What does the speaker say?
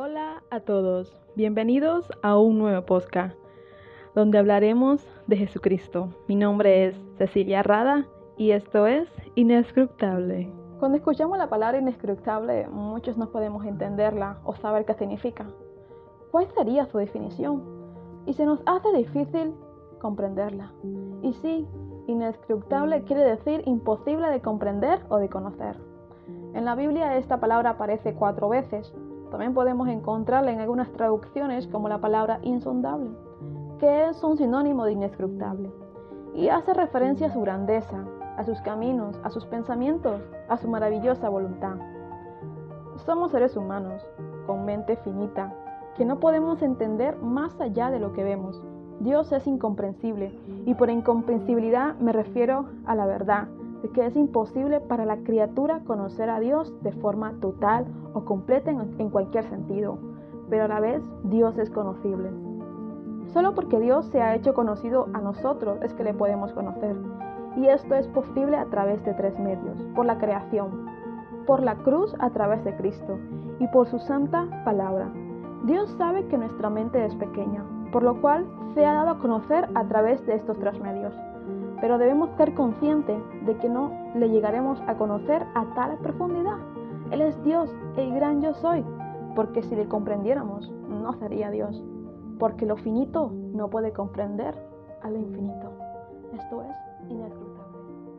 Hola a todos, bienvenidos a un nuevo podcast donde hablaremos de Jesucristo. Mi nombre es Cecilia Rada y esto es Inescrutable. Cuando escuchamos la palabra inescrutable, muchos no podemos entenderla o saber qué significa. ¿Cuál sería su definición? Y se nos hace difícil comprenderla. Y sí, inescrutable quiere decir imposible de comprender o de conocer. En la Biblia esta palabra aparece cuatro veces. También podemos encontrarla en algunas traducciones como la palabra insondable, que es un sinónimo de inescrutable, y hace referencia a su grandeza, a sus caminos, a sus pensamientos, a su maravillosa voluntad. Somos seres humanos, con mente finita, que no podemos entender más allá de lo que vemos. Dios es incomprensible, y por incomprensibilidad me refiero a la verdad, de que es imposible para la criatura conocer a Dios de forma total o completa en, cualquier sentido, pero a la vez Dios es conocible. Solo porque Dios se ha hecho conocido a nosotros es que le podemos conocer, y esto es posible a través de tres medios, por la creación, por la cruz a través de Cristo y por su santa palabra. Dios sabe que nuestra mente es pequeña, por lo cual se ha dado a conocer a través de estos tres medios. Pero debemos ser conscientes de que no le llegaremos a conocer a tal profundidad. Él es Dios, el gran yo soy, porque si le comprendiéramos, no sería Dios, porque lo finito no puede comprender a lo infinito. Esto es inescrutable.